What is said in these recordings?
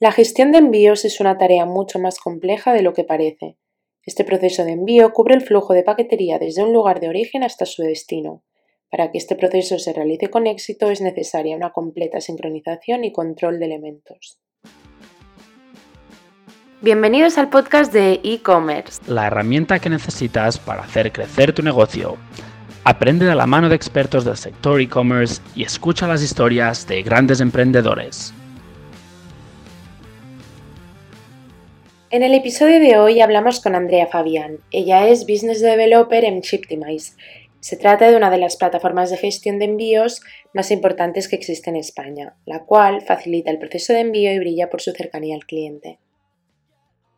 La gestión de envíos es una tarea mucho más compleja de lo que parece. Este proceso de envío cubre el flujo de paquetería desde un lugar de origen hasta su destino. Para que este proceso se realice con éxito es necesaria una completa sincronización y control de elementos. Bienvenidos al podcast de e-commerce, la herramienta que necesitas para hacer crecer tu negocio. Aprende de la mano de expertos del sector e-commerce y escucha las historias de grandes emprendedores. En el episodio de hoy hablamos con Andrea Fabián. Ella es Business Developer en Shiptimize. Se trata de una de las plataformas de gestión de envíos más importantes que existe en España, la cual facilita el proceso de envío y brilla por su cercanía al cliente.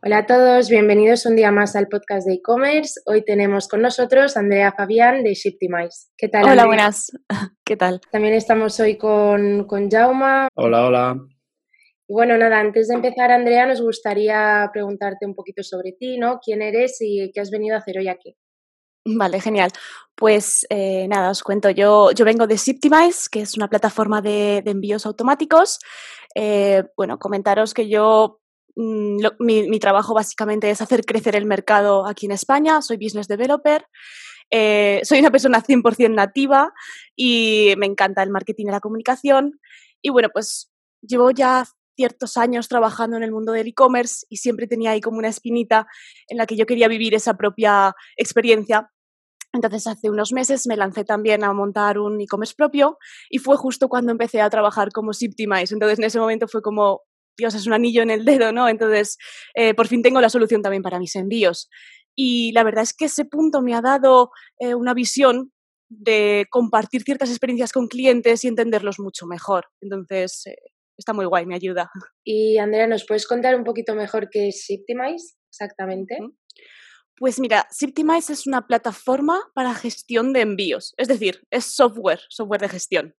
Hola a todos, bienvenidos un día más al podcast de e-commerce. Hoy tenemos con nosotros a Andrea Fabián de Shiptimize. ¿Qué tal? Hola, buenas. ¿Qué tal? También estamos hoy con, con Jauma. Hola, hola. Bueno, nada, antes de empezar, Andrea, nos gustaría preguntarte un poquito sobre ti, ¿no? ¿Quién eres y qué has venido a hacer hoy aquí? Vale, genial. Pues eh, nada, os cuento. Yo, yo vengo de Ziptimize, que es una plataforma de, envíos automáticos. Eh, bueno, comentaros que yo, mm, mi, trabajo básicamente es hacer crecer el mercado aquí en España. Soy business developer. Eh, soy una persona 100% nativa y me encanta el marketing y la comunicación. Y bueno, pues llevo ya ciertos años trabajando en el mundo del e-commerce y siempre tenía ahí como una espinita en la que yo quería vivir esa propia experiencia. Entonces hace unos meses me lancé también a montar un e-commerce propio y fue justo cuando empecé a trabajar como Siptimize. Entonces en ese momento fue como, Dios, es un anillo en el dedo, ¿no? Entonces eh, por fin tengo la solución también para mis envíos. Y la verdad es que ese punto me ha dado eh, una visión de compartir ciertas experiencias con clientes y entenderlos mucho mejor. Entonces, eh, está muy guay, me ayuda. Y Andrea, ¿nos puedes contar un poquito mejor qué es Shiptimize exactamente? Pues mira, Shiptimize es una plataforma para gestión de envíos, es decir, es software, software de gestión.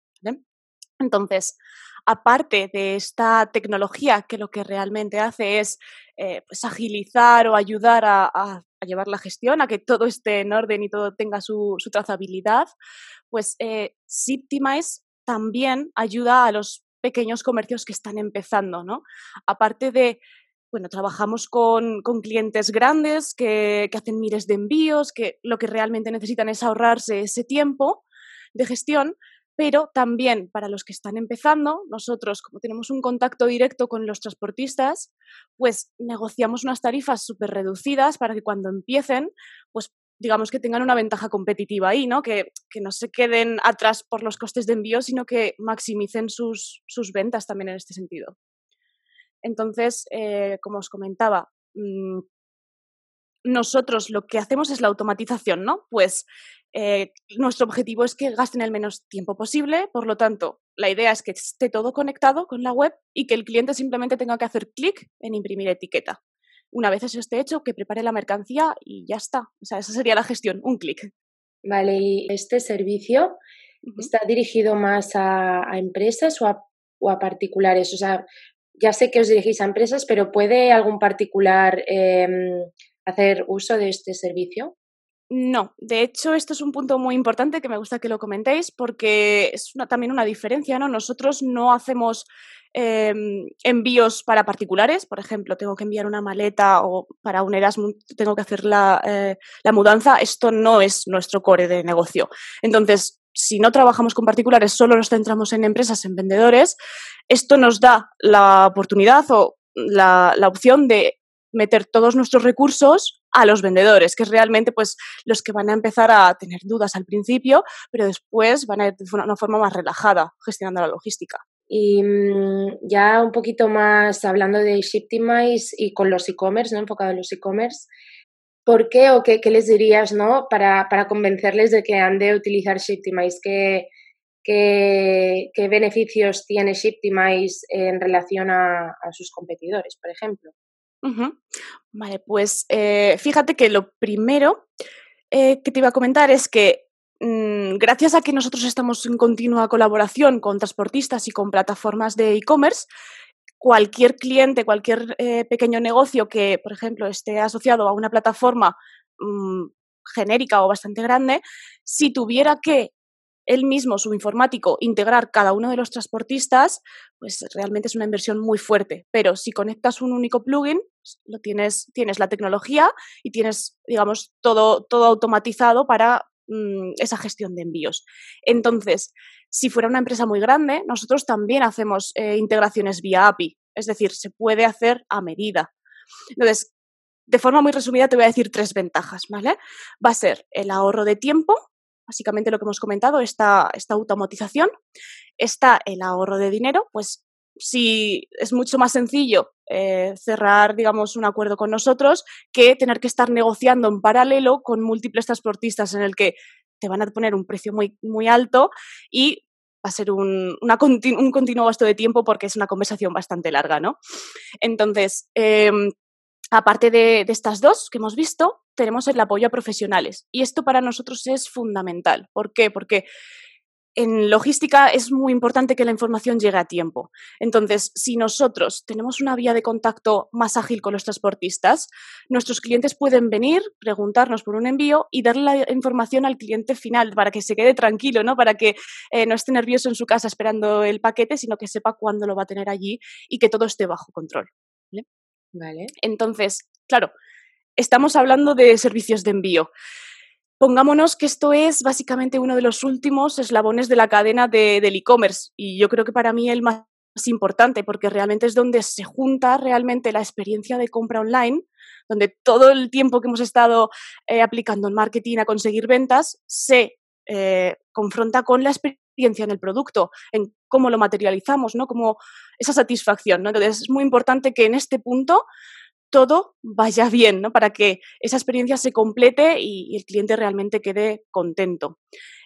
Entonces, aparte de esta tecnología que lo que realmente hace es eh, pues agilizar o ayudar a, llevar la gestión, a que todo esté en orden y todo tenga su, trazabilidad, pues eh, también ayuda a los pequeños comercios que están empezando, ¿no? Aparte de, bueno, trabajamos con, clientes grandes que, hacen miles de envíos, que lo que realmente necesitan es ahorrarse ese tiempo de gestión, pero también para los que están empezando, nosotros como tenemos un contacto directo con los transportistas, pues negociamos unas tarifas súper reducidas para que cuando empiecen, pues digamos que tengan una ventaja competitiva ahí, ¿no? Que, no se queden atrás por los costes de envío, sino que maximicen sus, ventas también en este sentido. Entonces, eh, como os comentaba, mm, nosotros lo que hacemos es la automatización, ¿no? Pues eh, nuestro objetivo es que gasten el menos tiempo posible, por lo tanto, la idea es que esté todo conectado con la web y que el cliente simplemente tenga que hacer clic en imprimir etiqueta una vez eso esté hecho, que prepare la mercancía y ya está. O sea, esa sería la gestión, un clic. Vale, ¿y este servicio está dirigido más a, empresas o a, particulares? O sea, ya sé que os dirigís a empresas, pero ¿puede algún particular em, hacer uso de este servicio? No, de hecho esto es un punto muy importante que me gusta que lo comentéis porque es también una diferencia, ¿no? Nosotros no hacemos em, envíos para particulares, por ejemplo, tengo que enviar una maleta o para un Erasmus tengo que hacer la, eh, la mudanza, esto no es nuestro core de negocio. Entonces, si no trabajamos con particulares, solo nos centramos en empresas, en vendedores, esto nos da la oportunidad o la, la opción de meter todos nuestros recursos a los vendedores, que es realmente pues los que van a empezar a tener dudas al principio, pero después van a ir de una forma más relajada gestionando la logística. Y mm, ya un poquito más hablando de Shiptimize y con los e-commerce, ¿no? enfocado en los e-commerce, ¿por qué o qué, les dirías ¿no? para, para, convencerles de que han de utilizar Shiptimize? ¿Qué, qué, beneficios tiene Shiptimize en relación a, a sus competidores, por ejemplo? Vale, pues eh, fíjate que lo primero eh, que te iba a comentar es que mm, gracias a que nosotros estamos en continua colaboración con transportistas y con plataformas de e-commerce, cualquier cliente, cualquier eh, pequeño negocio que, por ejemplo, esté asociado a una plataforma mm, genérica o bastante grande, si tuviera que él mismo, su informático, integrar cada uno de los transportistas, pues realmente es una inversión muy fuerte. Pero si conectas un único plugin, lo tienes, tienes la tecnología y tienes, digamos, todo, todo automatizado para mm, esa gestión de envíos. Entonces, si fuera una empresa muy grande, nosotros también hacemos eh, integraciones vía API, es decir, se puede hacer a medida. Entonces, de forma muy resumida te voy a decir tres ventajas, ¿vale? Va a ser el ahorro de tiempo, básicamente lo que hemos comentado, esta, esta automatización, está el ahorro de dinero, pues si es mucho más sencillo eh, cerrar, digamos, un acuerdo con nosotros que tener que estar negociando en paralelo con múltiples transportistas en el que te van a poner un precio muy, muy alto y va a ser un, un continuo gasto de tiempo porque es una conversación bastante larga, ¿no? Entonces, em, aparte de, estas dos que hemos visto, tenemos el apoyo a profesionales. Y esto para nosotros es fundamental. ¿Por qué? Porque en logística es muy importante que la información llegue a tiempo. Entonces, si nosotros tenemos una vía de contacto más ágil con los transportistas, nuestros clientes pueden venir, preguntarnos por un envío y darle la información al cliente final para que se quede tranquilo, ¿no? Para que eh, no esté nervioso en su casa esperando el paquete, sino que sepa cuándo lo va a tener allí y que todo esté bajo control. Vale. Entonces, claro, estamos hablando de servicios de envío. Pongámonos que esto es básicamente uno de los últimos eslabones de la cadena del e-commerce y yo creo que para mí el más importante porque realmente es donde se junta realmente la experiencia de compra online, donde todo el tiempo que hemos estado eh, aplicando en marketing a conseguir ventas se eh, confronta con la experiencia en el producto, en cómo lo materializamos, ¿no? Como esa satisfacción, ¿no? Entonces es muy importante que en este punto todo vaya bien, ¿no? Para que esa experiencia se complete y, el cliente realmente quede contento.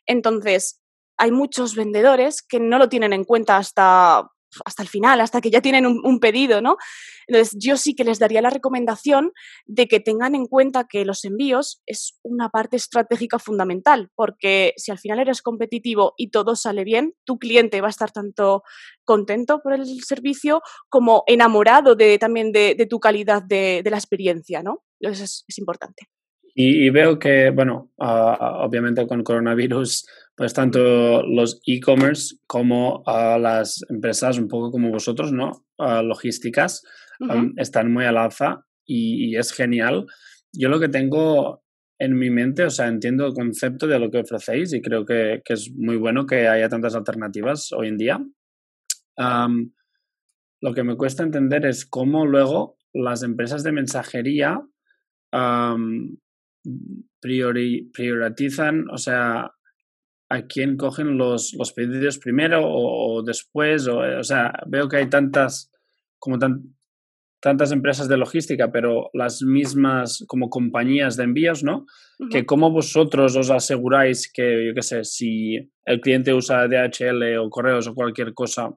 Entonces, hay muchos vendedores que no lo tienen en cuenta hasta hasta el final, hasta que ya tienen un, pedido, ¿no? Entonces, yo sí que les daría la recomendación de que tengan en cuenta que los envíos es una parte estratégica fundamental, porque si al final eres competitivo y todo sale bien, tu cliente va a estar tanto contento por el servicio como enamorado de, también de, tu calidad de, la experiencia, ¿no? Entonces, es importante. Y, veo que, bueno, ah, obviamente con coronavirus, pues tanto los e-commerce como uh, las empresas, un poco como vosotros, ¿no? Uh, logísticas, están muy al alza y, es genial. Yo lo que tengo en mi mente, o sea, entiendo el concepto de lo que ofrecéis y creo que, que es muy bueno que haya tantas alternativas hoy en día. lo que me cuesta entender es cómo luego las empresas de mensajería priorizan, o sea, a quién cogen los, los pedidos primero o, después, o, o, sea, veo que hay tantas, como tantas empresas de logística, pero las mismas como compañías de envíos, ¿no? Que como vosotros os aseguráis que, yo qué sé, si el cliente usa DHL o correos o cualquier cosa,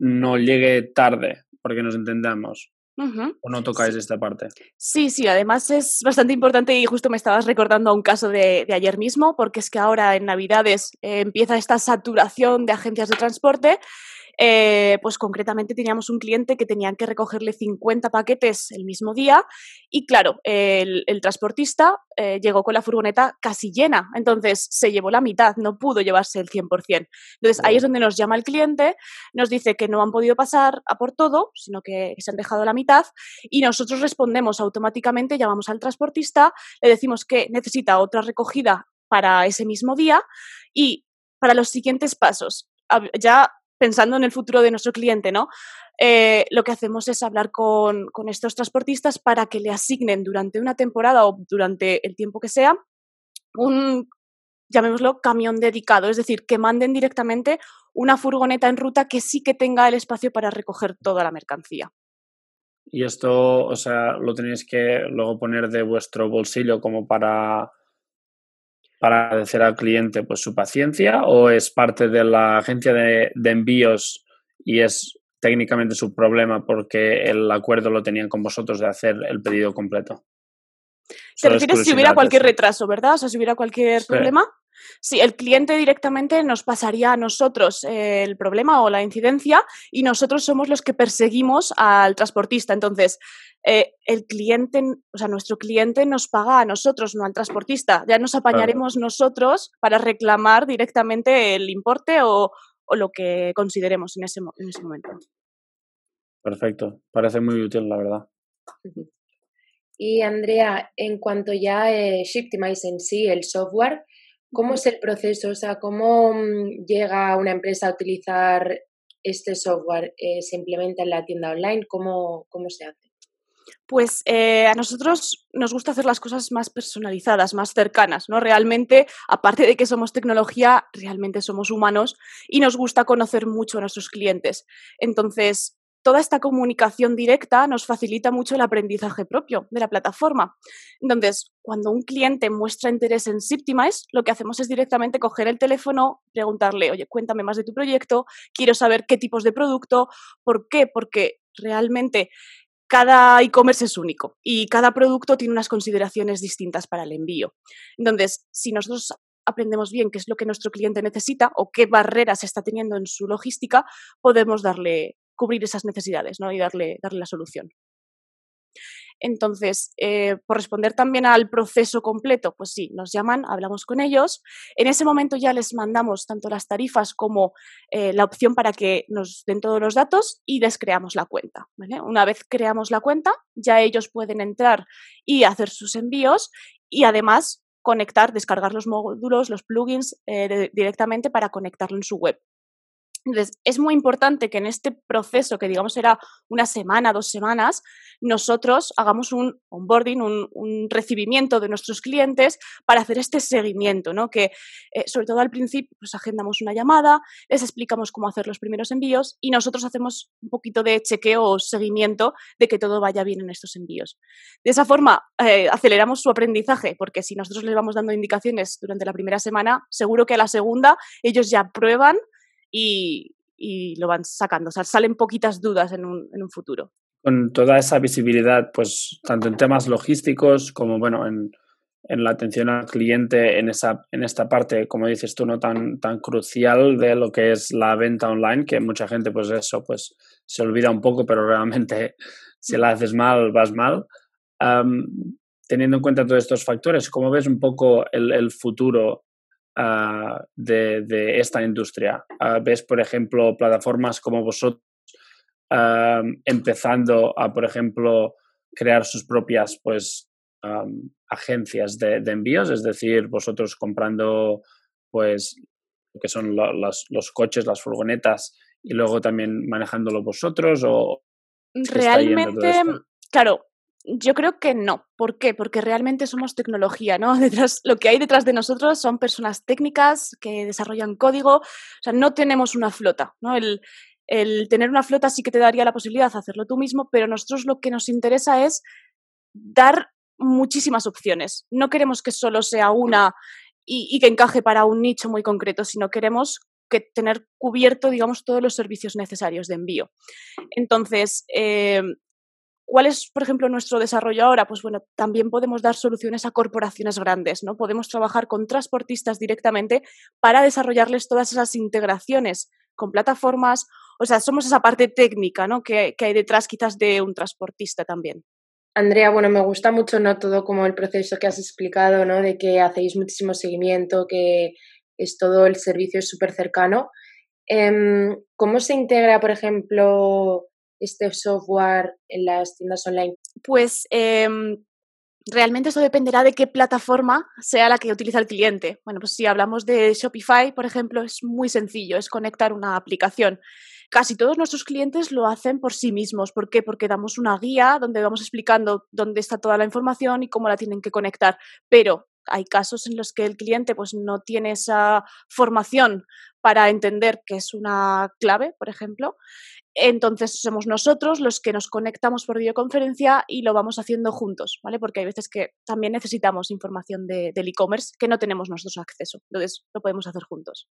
no llegue tarde, porque nos entendamos. ¿O no tocáis esta parte? Sí, sí, además es bastante importante y justo me estabas recordando a un caso de, ayer mismo, porque es que ahora en Navidades eh, empieza esta saturación de agencias de transporte eh, pues concretamente teníamos un cliente que tenían que recogerle 50 paquetes el mismo día y claro, el, transportista eh, llegó con la furgoneta casi llena, entonces se llevó la mitad, no pudo llevarse el 100%. Entonces ahí es donde nos llama el cliente, nos dice que no han podido pasar a por todo, sino que se han dejado la mitad y nosotros respondemos automáticamente, llamamos al transportista, le decimos que necesita otra recogida para ese mismo día y para los siguientes pasos. Ya pensando en el futuro de nuestro cliente, ¿no? Eh, lo que hacemos es hablar con, estos transportistas para que le asignen durante una temporada o durante el tiempo que sea un, llamémoslo, camión dedicado, es decir, que manden directamente una furgoneta en ruta que sí que tenga el espacio para recoger toda la mercancía. Y esto, o sea, lo tenéis que luego poner de vuestro bolsillo como para para agradecer al cliente pues su paciencia o es parte de la agencia de, envíos y es técnicamente su problema porque el acuerdo lo tenían con vosotros de hacer el pedido completo? ¿Te refieres si hubiera cualquier retraso, verdad? O sea, si hubiera cualquier problema. Sí, el cliente directamente nos pasaría a nosotros eh, el problema o la incidencia y nosotros somos los que perseguimos al transportista. Entonces, eh, el cliente, o sea, nuestro cliente nos paga a nosotros, no al transportista. Ya nos apañaremos nosotros para reclamar directamente el importe o, lo que consideremos en ese, en ese momento. Perfecto, parece muy útil, la verdad. Y Andrea, en cuanto ya eh, Shiptimize en sí, el software, ¿cómo es el proceso? O sea, ¿cómo mm, llega una empresa a utilizar este software? Eh, ¿Se implementa en la tienda online? ¿Cómo, cómo se hace? Pues eh, a nosotros nos gusta hacer las cosas más personalizadas, más cercanas, ¿no? Realmente, aparte de que somos tecnología, realmente somos humanos y nos gusta conocer mucho a nuestros clientes. Entonces, toda esta comunicación directa nos facilita mucho el aprendizaje propio de la plataforma. Entonces, cuando un cliente muestra interés en Siptimize, lo que hacemos es directamente coger el teléfono, preguntarle, oye, cuéntame más de tu proyecto, quiero saber qué tipos de producto, ¿por qué? Porque realmente cada e-commerce es único y cada producto tiene unas consideraciones distintas para el envío. Entonces, si nosotros aprendemos bien qué es lo que nuestro cliente necesita o qué barreras está teniendo en su logística, podemos darle cubrir esas necesidades ¿no? y darle, darle la solución. Entonces, eh, por responder también al proceso completo, pues sí, nos llaman, hablamos con ellos. En ese momento ya les mandamos tanto las tarifas como eh, la opción para que nos den todos los datos y les creamos la cuenta. Una vez creamos la cuenta, ya ellos pueden entrar y hacer sus envíos y además conectar, descargar los módulos, los plugins eh, directamente para conectarlo en su web. Entonces, es muy importante que en este proceso, que digamos era una semana, dos semanas, nosotros hagamos un onboarding, un, recibimiento de nuestros clientes para hacer este seguimiento, ¿no? Que eh, sobre todo al principio, pues agendamos una llamada, les explicamos cómo hacer los primeros envíos y nosotros hacemos un poquito de chequeo o seguimiento de que todo vaya bien en estos envíos. De esa forma, eh, aceleramos su aprendizaje, porque si nosotros les vamos dando indicaciones durante la primera semana, seguro que a la segunda ellos ya prueban y, lo van sacando. O sea, salen poquitas dudas en un, en un futuro. Con toda esa visibilidad, pues tanto en temas logísticos como bueno, en, en la atención al cliente en, esa, en esta parte, como dices tú, no tan, tan crucial de lo que es la venta online, que mucha gente, pues eso, pues se olvida un poco, pero realmente si la haces mal, vas mal. teniendo en cuenta todos estos factores, ¿cómo ves un poco el, el futuro Ah, de, esta industria. Ah, ves, por ejemplo, plataformas como vosotros ah, empezando a, por ejemplo, crear sus propias pues, agencias de, envíos, es decir, vosotros comprando pues lo que son los coches, las furgonetas y luego también manejándolo vosotros o realmente claro yo creo que no. ¿Por qué? Porque realmente somos tecnología, ¿no? Detrás, lo que hay detrás de nosotros son personas técnicas que desarrollan código. O sea, no tenemos una flota, ¿no? El, el tener una flota sí que te daría la posibilidad de hacerlo tú mismo, pero nosotros lo que nos interesa es dar muchísimas opciones. No queremos que solo sea una y, que encaje para un nicho muy concreto, sino queremos que tener cubierto, digamos, todos los servicios necesarios de envío. Entonces, eh, ¿Cuál es, por ejemplo, nuestro desarrollo ahora? Pues bueno, también podemos dar soluciones a corporaciones grandes, ¿no? Podemos trabajar con transportistas directamente para desarrollarles todas esas integraciones con plataformas. O sea, somos esa parte técnica, ¿no? Que, hay detrás quizás de un transportista también. Andrea, bueno, me gusta mucho, ¿no? Todo como el proceso que has explicado, ¿no? De que hacéis muchísimo seguimiento, que es todo el servicio súper cercano. Em, ¿Cómo se integra, por ejemplo, este software en las tiendas online? Pues em, realmente eso dependerá de qué plataforma sea la que utiliza el cliente. Bueno, pues si hablamos de Shopify, por ejemplo, es muy sencillo, es conectar una aplicación. Casi todos nuestros clientes lo hacen por sí mismos. ¿Por qué? Porque damos una guía donde vamos explicando dónde está toda la información y cómo la tienen que conectar. Pero hay casos en los que el cliente pues, no tiene esa formación para entender que es una clave, por ejemplo. Entonces somos nosotros los que nos conectamos por videoconferencia y lo vamos haciendo juntos, ¿vale? Porque hay veces que también necesitamos información de, del e-commerce que no tenemos nosotros acceso. Entonces lo podemos hacer juntos.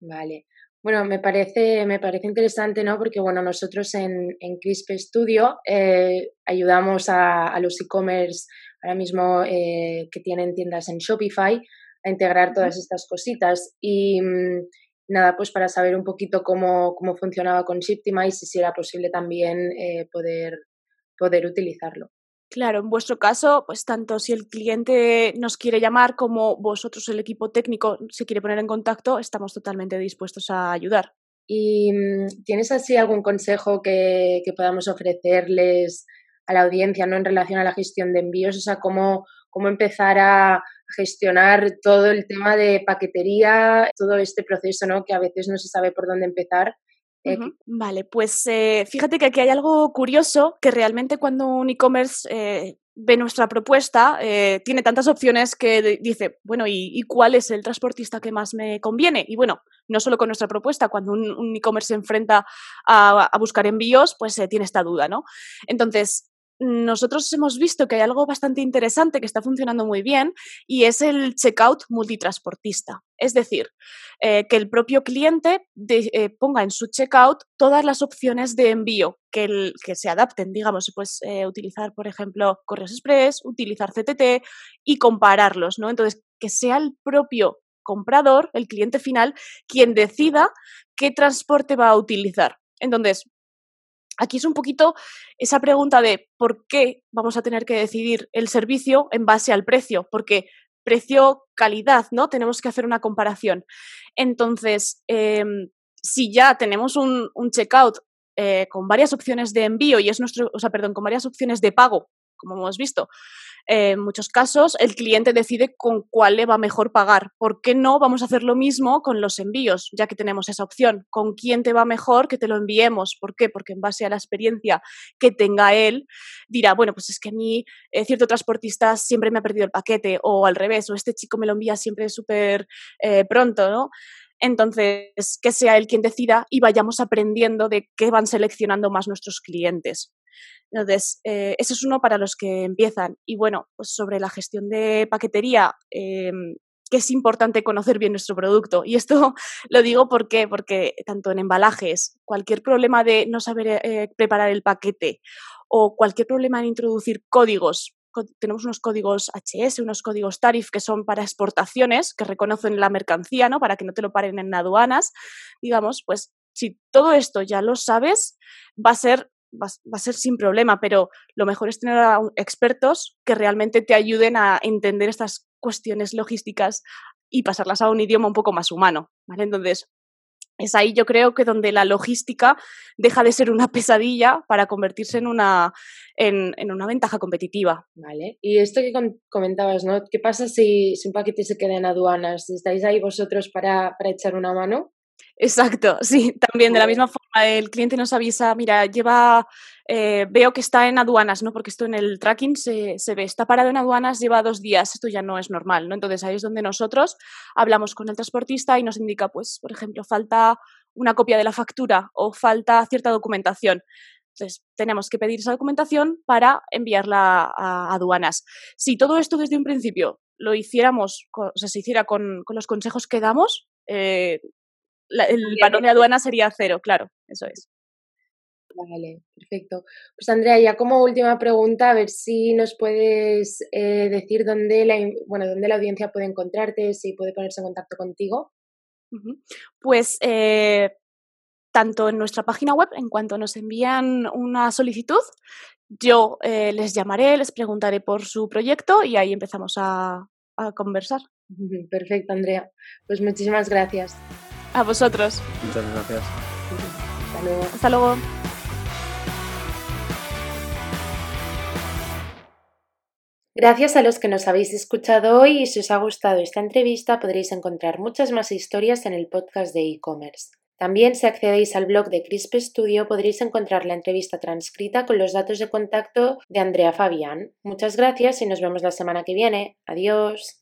Vale. Bueno, me parece, me parece interesante, ¿no? Porque, bueno, nosotros en, en Crisp Studio eh, ayudamos a, los e-commerce ahora mismo eh, que tienen tiendas en Shopify integrar todas estas cositas. Y mm, nada, pues para saber un poquito cómo, cómo funcionaba con Shiptimize y si era posible también eh, poder, poder utilizarlo. Claro, en vuestro caso, pues tanto si el cliente nos quiere llamar como vosotros, el equipo técnico, se quiere poner en contacto, estamos totalmente dispuestos a ayudar. ¿Y mm, tienes así algún consejo que, que podamos ofrecerles a la audiencia ¿no? en relación a la gestión de envíos? O sea, cómo, cómo empezar a gestionar todo el tema de paquetería, todo este proceso ¿no? que a veces no se sabe por dónde empezar eh, vale, pues eh, fíjate que aquí hay algo curioso, que realmente cuando un e-commerce eh, ve nuestra propuesta, tiene tantas opciones que dice, bueno, ¿y, cuál es el transportista que más me conviene? Y bueno, no solo con nuestra propuesta, cuando un, e-commerce se enfrenta a, a, buscar envíos, pues tiene esta duda, ¿no? Entonces, nosotros hemos visto que hay algo bastante interesante que está funcionando muy bien y es el checkout multitransportista. Es decir, eh, que el propio cliente eh, ponga en su checkout todas las opciones de envío que, se adapten, digamos, pues utilizar, por ejemplo, Correos Express, utilizar CTT y compararlos, ¿no? Entonces, que sea el propio comprador, el cliente final, quien decida qué transporte va a utilizar. Entonces, Aquí es un poquito esa pregunta de por qué vamos a tener que decidir el servicio en base al precio, porque precio-calidad, ¿no? Tenemos que hacer una comparación. Entonces, em, si ya tenemos un, checkout eh, con varias opciones de envío y es nuestro, o sea, perdón, con varias opciones de pago, como hemos visto, en muchos casos el cliente decide con cuál le va mejor pagar. ¿Por qué no vamos a hacer lo mismo con los envíos, ya que tenemos esa opción? ¿Con quién te va mejor que te lo enviemos? ¿Por qué? Porque en base a la experiencia que tenga él, dirá, bueno, pues es que a mí eh, cierto transportista siempre me ha perdido el paquete o al revés, o este chico me lo envía siempre súper eh, pronto, ¿no? Entonces, que sea él quien decida y vayamos aprendiendo de qué van seleccionando más nuestros clientes. Entonces, eh, eso es uno para los que empiezan. Y bueno, pues sobre la gestión de paquetería, em, que es importante conocer bien nuestro producto. Y esto lo digo porque, porque tanto en embalajes, cualquier problema de no saber eh, preparar el paquete o cualquier problema en introducir códigos, tenemos unos códigos HS, unos códigos TARIF que son para exportaciones, que reconocen la mercancía, ¿no? Para que no te lo paren en aduanas, digamos, pues si todo esto ya lo sabes, va a ser va, a ser sin problema, pero lo mejor es tener expertos que realmente te ayuden a entender estas cuestiones logísticas y pasarlas a un idioma un poco más humano, ¿vale? Entonces, es ahí yo creo que donde la logística deja de ser una pesadilla para convertirse en una, en, una ventaja competitiva. Vale. Y esto que comentabas, ¿no? ¿Qué pasa si, si un paquete se queda en aduanas? ¿Estáis ahí vosotros para, para echar una mano? Exacto, sí, también de la misma forma el cliente nos avisa, mira, lleva, eh, veo que está en aduanas, ¿no? Porque esto en el tracking se, se, ve, está parado en aduanas, lleva dos días, esto ya no es normal, ¿no? Entonces ahí es donde nosotros hablamos con el transportista y nos indica, pues, por ejemplo, falta una copia de la factura o falta cierta documentación. Entonces, tenemos que pedir esa documentación para enviarla a aduanas. Si todo esto desde un principio lo hiciéramos, o sea, se hiciera con, con los consejos que damos, eh, el valor de aduana sería cero, claro, eso es. Vale, perfecto. Pues Andrea, ya como última pregunta, a ver si nos puedes eh, decir dónde la, bueno, dónde la audiencia puede encontrarte, si puede ponerse en contacto contigo. Pues eh, tanto en nuestra página web, en cuanto nos envían una solicitud, yo eh, les llamaré, les preguntaré por su proyecto y ahí empezamos a, a conversar. Perfecto, Andrea. Pues muchísimas gracias. A vosotros. Muchas gracias. Hasta luego. Hasta luego. Gracias a los que nos habéis escuchado hoy y si os ha gustado esta entrevista podréis encontrar muchas más historias en el podcast de e-commerce. También si accedéis al blog de Crisp Studio podréis encontrar la entrevista transcrita con los datos de contacto de Andrea Fabián. Muchas gracias y nos vemos la semana que viene. Adiós.